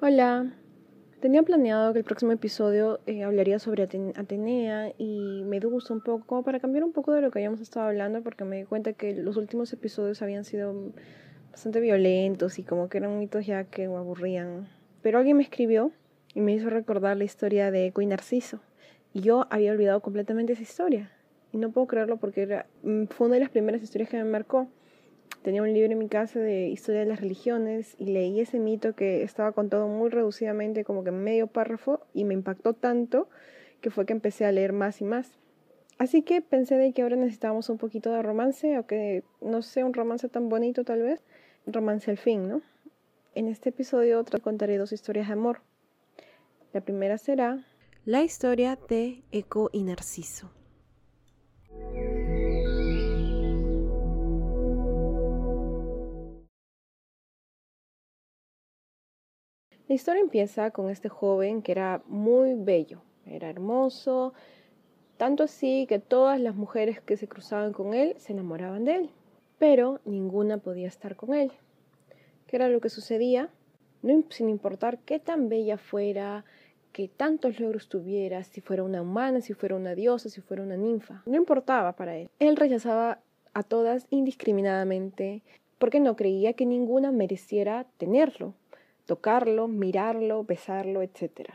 Hola, tenía planeado que el próximo episodio eh, hablaría sobre Atenea y Medusa un poco, para cambiar un poco de lo que habíamos estado hablando, porque me di cuenta que los últimos episodios habían sido bastante violentos y como que eran mitos ya que me aburrían. Pero alguien me escribió y me hizo recordar la historia de Eco y Narciso. Y yo había olvidado completamente esa historia. Y no puedo creerlo porque era, mm, fue una de las primeras historias que me marcó. Tenía un libro en mi casa de historia de las religiones y leí ese mito que estaba contado muy reducidamente, como que medio párrafo, y me impactó tanto que fue que empecé a leer más y más. Así que pensé de que ahora necesitábamos un poquito de romance, o que no sea un romance tan bonito tal vez, romance al fin, ¿no? En este episodio te contaré dos historias de amor. La primera será la historia de Eco y Narciso. La historia empieza con este joven que era muy bello, era hermoso, tanto así que todas las mujeres que se cruzaban con él se enamoraban de él, pero ninguna podía estar con él. ¿Qué era lo que sucedía? No, sin importar qué tan bella fuera, que tantos logros tuviera, si fuera una humana, si fuera una diosa, si fuera una ninfa, no importaba para él. Él rechazaba a todas indiscriminadamente porque no creía que ninguna mereciera tenerlo tocarlo, mirarlo, besarlo, etc.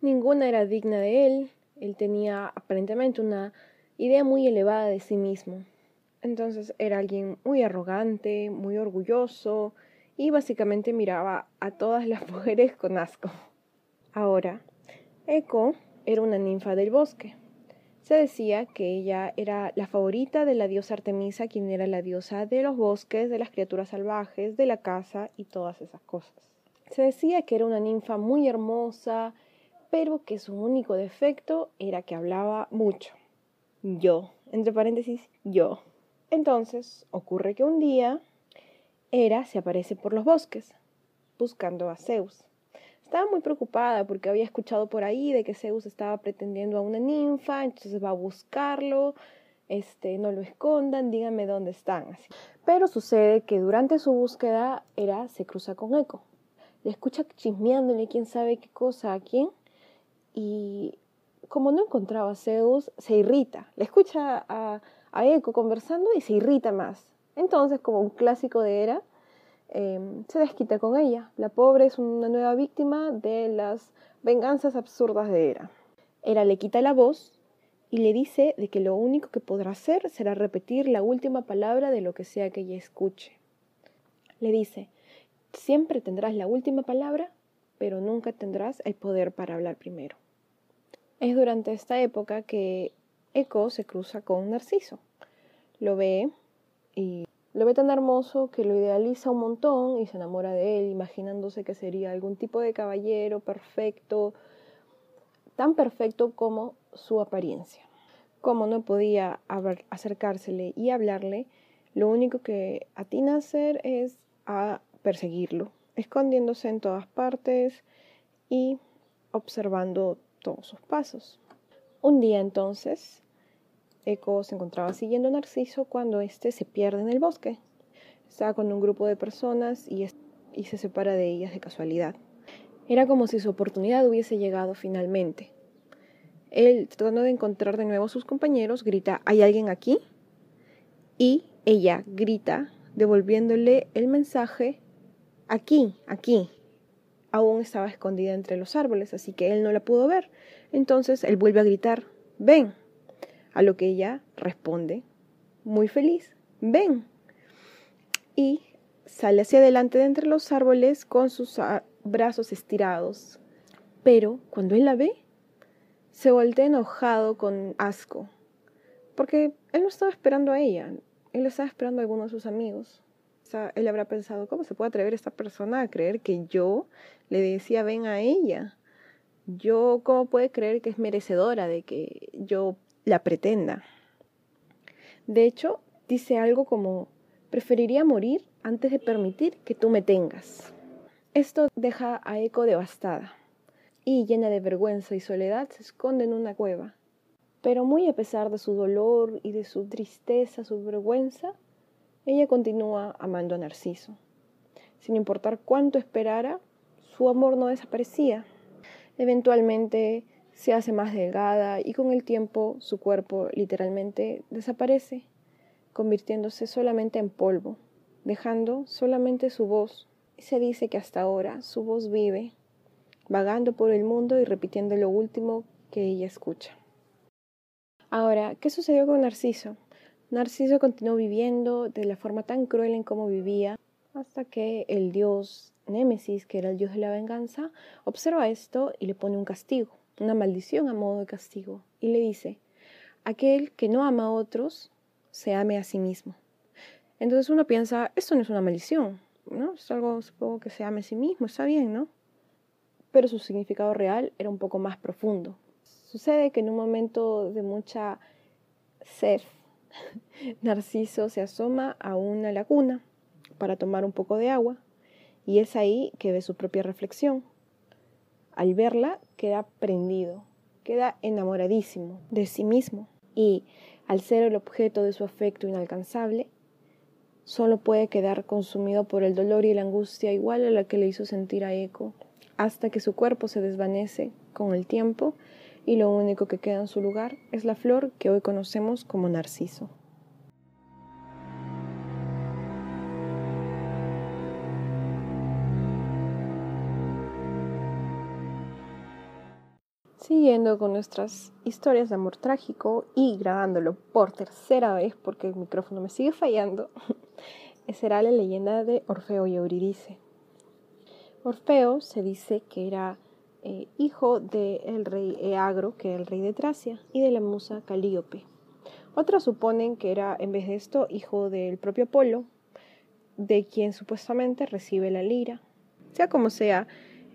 Ninguna era digna de él, él tenía aparentemente una idea muy elevada de sí mismo. Entonces era alguien muy arrogante, muy orgulloso y básicamente miraba a todas las mujeres con asco. Ahora, Eco era una ninfa del bosque. Se decía que ella era la favorita de la diosa Artemisa, quien era la diosa de los bosques, de las criaturas salvajes, de la caza y todas esas cosas. Se decía que era una ninfa muy hermosa, pero que su único defecto era que hablaba mucho. Yo, entre paréntesis, yo. Entonces, ocurre que un día Hera se aparece por los bosques, buscando a Zeus. Estaba muy preocupada porque había escuchado por ahí de que Zeus estaba pretendiendo a una ninfa, entonces va a buscarlo, este, no lo escondan, díganme dónde están. Así. Pero sucede que durante su búsqueda Hera se cruza con Eco, le escucha chismeándole quién sabe qué cosa a quién y como no encontraba a Zeus, se irrita. Le escucha a, a Eco conversando y se irrita más. Entonces, como un clásico de Hera, em, se desquita con ella. La pobre es una nueva víctima de las venganzas absurdas de Hera. Hera le quita la voz y le dice de que lo único que podrá hacer será repetir la última palabra de lo que sea que ella escuche. Le dice, Siempre tendrás la última palabra, pero nunca tendrás el poder para hablar primero. Es durante esta época que Eco se cruza con Narciso. Lo ve y lo ve tan hermoso que lo idealiza un montón y se enamora de él, imaginándose que sería algún tipo de caballero perfecto, tan perfecto como su apariencia. Como no podía acercársele y hablarle, lo único que atina a hacer es a perseguirlo, escondiéndose en todas partes y observando todos sus pasos. Un día entonces, Eco se encontraba siguiendo a Narciso cuando éste se pierde en el bosque. Estaba con un grupo de personas y, y se separa de ellas de casualidad. Era como si su oportunidad hubiese llegado finalmente. Él, tratando de encontrar de nuevo a sus compañeros, grita, ¿hay alguien aquí? Y ella grita, devolviéndole el mensaje aquí, aquí. Aún estaba escondida entre los árboles, así que él no la pudo ver. Entonces él vuelve a gritar, ven. A lo que ella responde, muy feliz, ven. Y sale hacia adelante de entre los árboles con sus brazos estirados. Pero cuando él la ve, se voltea enojado con asco, porque él no estaba esperando a ella, él estaba esperando a alguno de sus amigos él habrá pensado, ¿cómo se puede atrever esta persona a creer que yo le decía ven a ella? Yo, ¿cómo puede creer que es merecedora de que yo la pretenda? De hecho, dice algo como, preferiría morir antes de permitir que tú me tengas. Esto deja a Eco devastada y llena de vergüenza y soledad se esconde en una cueva. Pero muy a pesar de su dolor y de su tristeza, su vergüenza, ella continúa amando a Narciso. Sin importar cuánto esperara, su amor no desaparecía. Eventualmente se hace más delgada y con el tiempo su cuerpo literalmente desaparece, convirtiéndose solamente en polvo, dejando solamente su voz. Y se dice que hasta ahora su voz vive, vagando por el mundo y repitiendo lo último que ella escucha. Ahora, ¿qué sucedió con Narciso? Narciso continuó viviendo de la forma tan cruel en como vivía, hasta que el dios Némesis, que era el dios de la venganza, observa esto y le pone un castigo, una maldición a modo de castigo, y le dice, aquel que no ama a otros, se ame a sí mismo. Entonces uno piensa, esto no es una maldición, ¿no? Es algo, supongo que se ame a sí mismo, está bien, ¿no? Pero su significado real era un poco más profundo. Sucede que en un momento de mucha sed, Narciso se asoma a una laguna para tomar un poco de agua y es ahí que ve su propia reflexión. Al verla queda prendido, queda enamoradísimo de sí mismo y al ser el objeto de su afecto inalcanzable, solo puede quedar consumido por el dolor y la angustia igual a la que le hizo sentir a Eco, hasta que su cuerpo se desvanece con el tiempo y lo único que queda en su lugar es la flor que hoy conocemos como narciso. Siguiendo con nuestras historias de amor trágico y grabándolo por tercera vez porque el micrófono me sigue fallando, será la leyenda de Orfeo y Eurídice. Orfeo se dice que era eh, hijo del rey Eagro, que era el rey de Tracia, y de la musa Calíope. Otros suponen que era, en vez de esto, hijo del propio Apolo, de quien supuestamente recibe la lira. Sea como sea,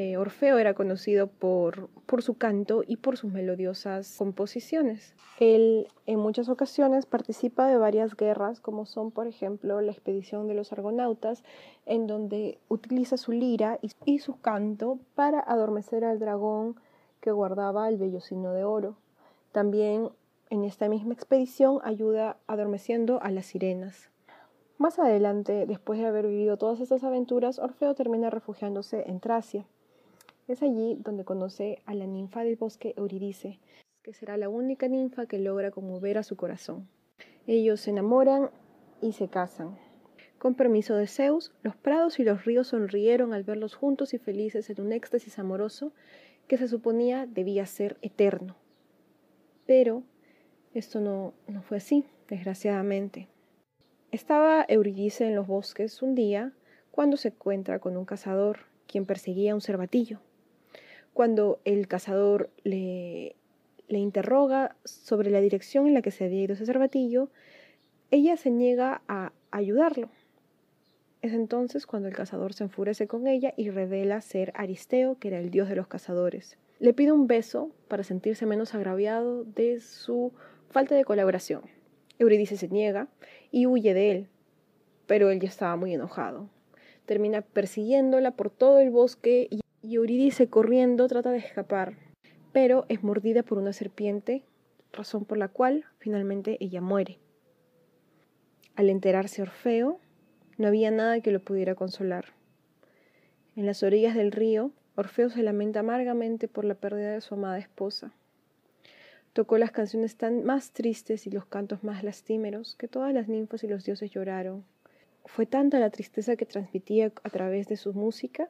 eh, Orfeo era conocido por, por su canto y por sus melodiosas composiciones. Él en muchas ocasiones participa de varias guerras, como son por ejemplo la expedición de los argonautas, en donde utiliza su lira y, su canto para adormecer al dragón que guardaba el vellocino de oro. También en esta misma expedición ayuda adormeciendo a las sirenas. Más adelante, después de haber vivido todas estas aventuras, Orfeo termina refugiándose en Tracia. Es allí donde conoce a la ninfa del bosque Eurídice, que será la única ninfa que logra conmover a su corazón. Ellos se enamoran y se casan. Con permiso de Zeus, los prados y los ríos sonrieron al verlos juntos y felices en un éxtasis amoroso que se suponía debía ser eterno. Pero esto no, no fue así, desgraciadamente. Estaba Eurídice en los bosques un día cuando se encuentra con un cazador, quien perseguía un cervatillo cuando el cazador le, le interroga sobre la dirección en la que se había ido ese cervatillo, ella se niega a ayudarlo. Es entonces cuando el cazador se enfurece con ella y revela ser Aristeo, que era el dios de los cazadores. Le pide un beso para sentirse menos agraviado de su falta de colaboración. Eurídice se niega y huye de él, pero él ya estaba muy enojado. Termina persiguiéndola por todo el bosque y y Eurídice corriendo trata de escapar, pero es mordida por una serpiente, razón por la cual finalmente ella muere. Al enterarse Orfeo, no había nada que lo pudiera consolar. En las orillas del río, Orfeo se lamenta amargamente por la pérdida de su amada esposa. Tocó las canciones tan más tristes y los cantos más lastimeros que todas las ninfas y los dioses lloraron. Fue tanta la tristeza que transmitía a través de su música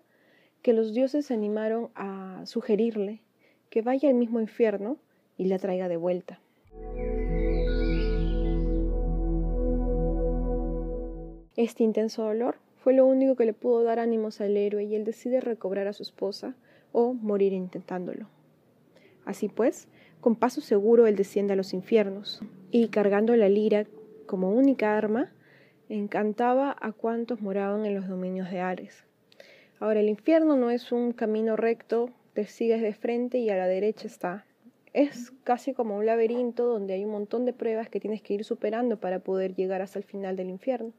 que los dioses se animaron a sugerirle que vaya al mismo infierno y la traiga de vuelta. Este intenso dolor fue lo único que le pudo dar ánimos al héroe y él decide recobrar a su esposa o morir intentándolo. Así pues, con paso seguro él desciende a los infiernos y cargando la lira como única arma, encantaba a cuantos moraban en los dominios de Ares. Ahora, el infierno no es un camino recto, te sigues de frente y a la derecha está. Es casi como un laberinto donde hay un montón de pruebas que tienes que ir superando para poder llegar hasta el final del infierno.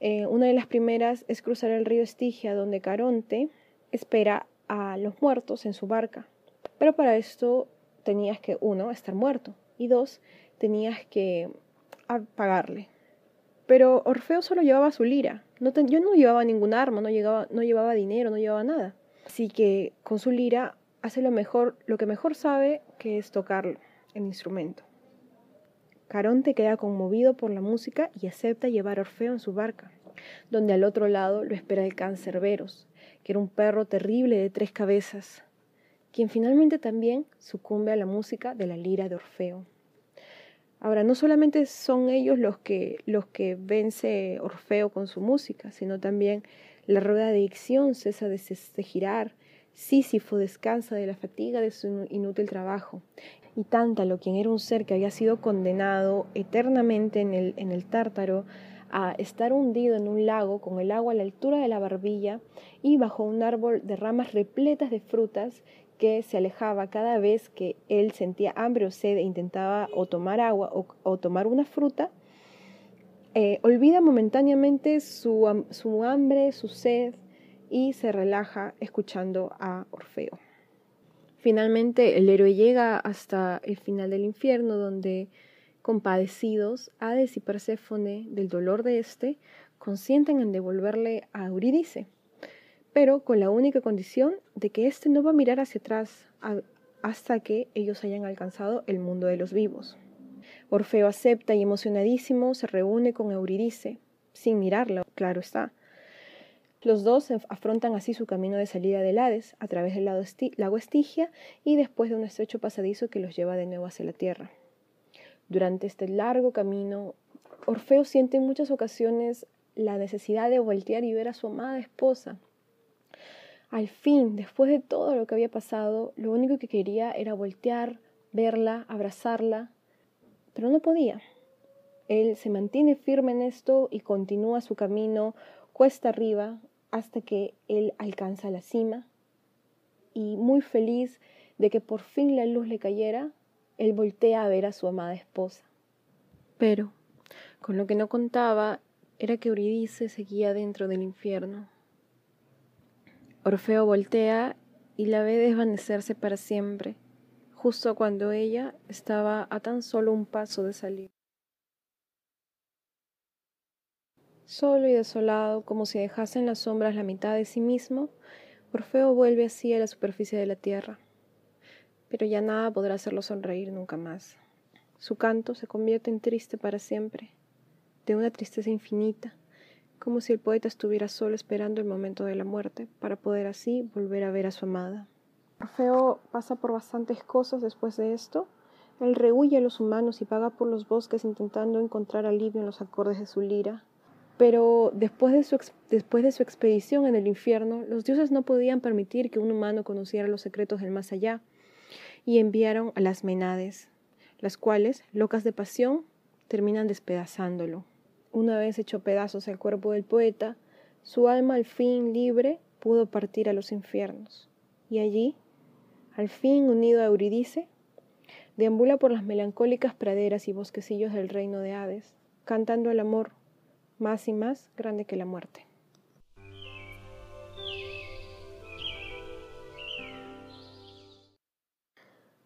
Eh, una de las primeras es cruzar el río Estigia, donde Caronte espera a los muertos en su barca. Pero para esto tenías que, uno, estar muerto y dos, tenías que pagarle. Pero Orfeo solo llevaba su lira. No yo no llevaba ningún arma, no, no llevaba dinero, no llevaba nada. Así que con su lira hace lo mejor, lo que mejor sabe, que es tocar el instrumento. Caronte queda conmovido por la música y acepta llevar a Orfeo en su barca, donde al otro lado lo espera el can Cerberos, que era un perro terrible de tres cabezas, quien finalmente también sucumbe a la música de la lira de Orfeo. Ahora, no solamente son ellos los que, los que vence Orfeo con su música, sino también la rueda de dicción cesa de, de girar, Sísifo descansa de la fatiga de su inútil trabajo, y Tántalo, quien era un ser que había sido condenado eternamente en el, en el tártaro, a estar hundido en un lago con el agua a la altura de la barbilla y bajo un árbol de ramas repletas de frutas que se alejaba cada vez que él sentía hambre o sed e intentaba o tomar agua o, tomar una fruta, eh, olvida momentáneamente su, su hambre, su sed y se relaja escuchando a Orfeo. Finalmente el héroe llega hasta el final del infierno donde, compadecidos, Hades y Perséfone del dolor de éste, consienten en devolverle a Eurídice pero con la única condición de que éste no va a mirar hacia atrás hasta que ellos hayan alcanzado el mundo de los vivos. Orfeo acepta y emocionadísimo se reúne con Eurídice, sin mirarla, claro está. Los dos afrontan así su camino de salida del Hades a través del lago Estigia y después de un estrecho pasadizo que los lleva de nuevo hacia la tierra. Durante este largo camino, Orfeo siente en muchas ocasiones la necesidad de voltear y ver a su amada esposa, al fin, después de todo lo que había pasado, lo único que quería era voltear, verla, abrazarla, pero no podía. Él se mantiene firme en esto y continúa su camino cuesta arriba hasta que él alcanza la cima y muy feliz de que por fin la luz le cayera, él voltea a ver a su amada esposa. Pero, con lo que no contaba, era que Eurídice seguía dentro del infierno. Orfeo voltea y la ve desvanecerse para siempre, justo cuando ella estaba a tan solo un paso de salir. Solo y desolado, como si dejase en las sombras la mitad de sí mismo, Orfeo vuelve así a la superficie de la tierra. Pero ya nada podrá hacerlo sonreír nunca más. Su canto se convierte en triste para siempre, de una tristeza infinita, como si el poeta estuviera solo esperando el momento de la muerte para poder así volver a ver a su amada. Orfeo pasa por bastantes cosas después de esto. Él rehuye a los humanos y paga por los bosques intentando encontrar alivio en los acordes de su lira. Pero después de, su después de su expedición en el infierno, los dioses no podían permitir que un humano conociera los secretos del más allá y enviaron a las Menades, las cuales, locas de pasión, terminan despedazándolo. Una vez hecho pedazos el cuerpo del poeta, su alma al fin libre pudo partir a los infiernos. Y allí, al fin unido a Eurídice, deambula por las melancólicas praderas y bosquecillos del reino de Hades, cantando el amor más y más grande que la muerte.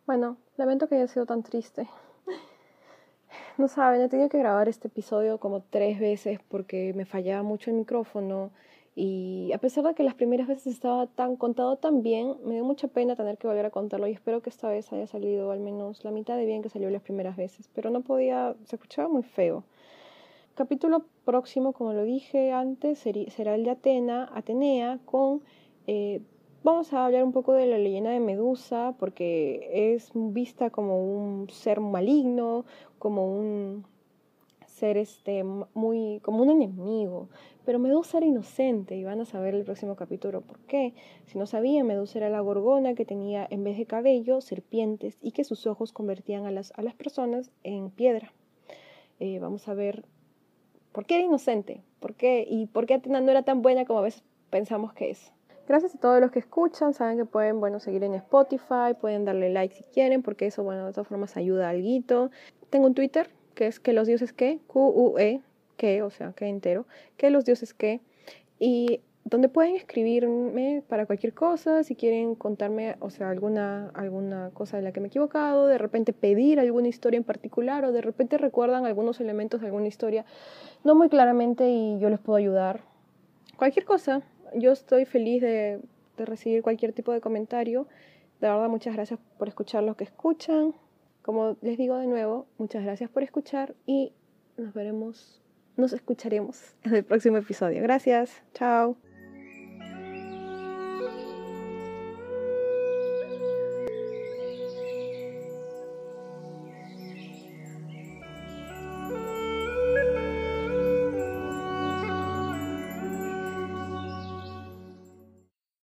Bueno, lamento que haya sido tan triste. No saben, he tenido que grabar este episodio como tres veces porque me fallaba mucho el micrófono y a pesar de que las primeras veces estaba tan contado tan bien, me dio mucha pena tener que volver a contarlo y espero que esta vez haya salido al menos la mitad de bien que salió las primeras veces, pero no podía, se escuchaba muy feo. Capítulo próximo, como lo dije antes, será el de Atena, Atenea, con eh, Vamos a hablar un poco de la leyenda de Medusa, porque es vista como un ser maligno, como un ser este muy como un enemigo, pero Medusa era inocente y van a saber el próximo capítulo por qué. Si no sabían, Medusa era la gorgona que tenía en vez de cabello serpientes y que sus ojos convertían a las, a las personas en piedra. Eh, vamos a ver por qué era inocente, por qué y por qué Atena no era tan buena como a veces pensamos que es. Gracias a todos los que escuchan, saben que pueden, bueno, seguir en Spotify, pueden darle like si quieren, porque eso, bueno, de todas formas ayuda a algo. Tengo un Twitter, que es que los dioses que, Q-U-E, que, o sea, que entero, que los dioses que, y donde pueden escribirme para cualquier cosa, si quieren contarme, o sea, alguna, alguna cosa de la que me he equivocado, de repente pedir alguna historia en particular, o de repente recuerdan algunos elementos de alguna historia, no muy claramente y yo les puedo ayudar. Cualquier cosa, yo estoy feliz de recibir cualquier tipo de comentario. De verdad, muchas gracias por escuchar lo que escuchan. Como les digo de nuevo, muchas gracias por escuchar y nos veremos, nos escucharemos en el próximo episodio. Gracias, chao.